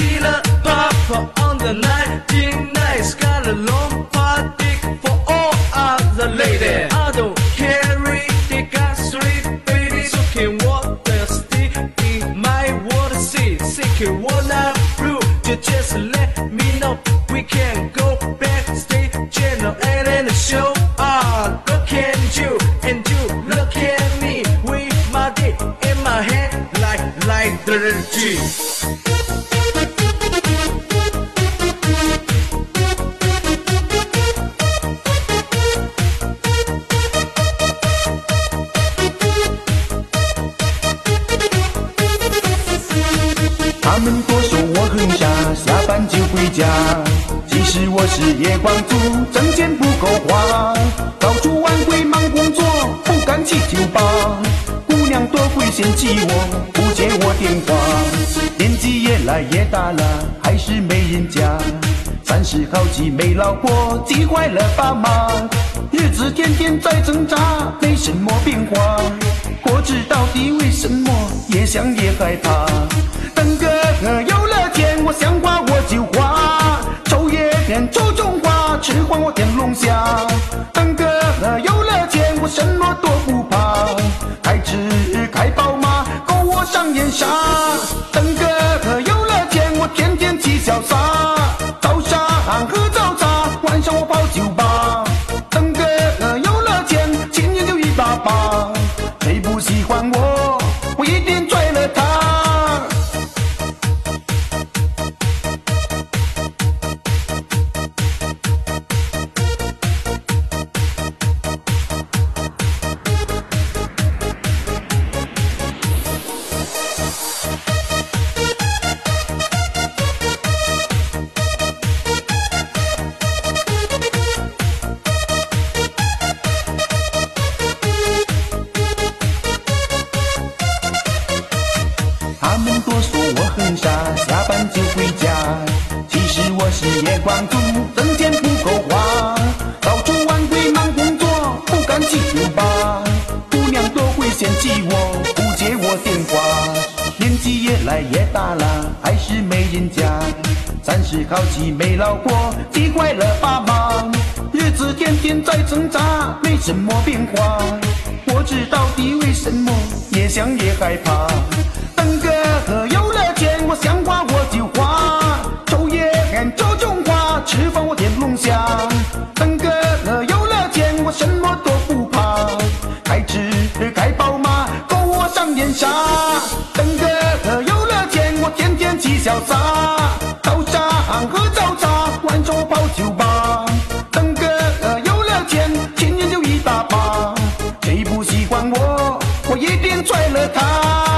killer on the 99's got a long fat for all other ladies. I don't carry, they got three babies who can walk the stick in my water sea. Seeking what I through, you just let me know. We can go backstage, channel and in the show. Ah, look at you, and you look at me with my dick in my hand like, like the G. 他们都说我很傻，下班就回家。其实我是夜光族，挣钱不够花，早出晚归忙工作，不敢去酒吧。姑娘多会嫌弃我，不接我电话。年纪越来越大了，还是没人家。三十好几没老婆，急坏了爸妈。日子天天在挣扎，没什么变化。我知到底为什么，越想越害怕。wrong. Whoa. 我是夜光族，挣钱不够花，早出晚归忙工作，不敢去酒吧。姑娘都会嫌弃我，不接我电话。年纪越来越大了，还是没人家。三十好几没老婆，急坏了爸妈。日子天天在挣扎，没什么变化。我知到底为什么，越想越害怕。等哥哥有了钱，我想花，等哥有了钱我天天去潇洒早上喝早茶晚上我泡酒吧等哥有了钱钱人就一大把谁不喜欢我我一定踹了他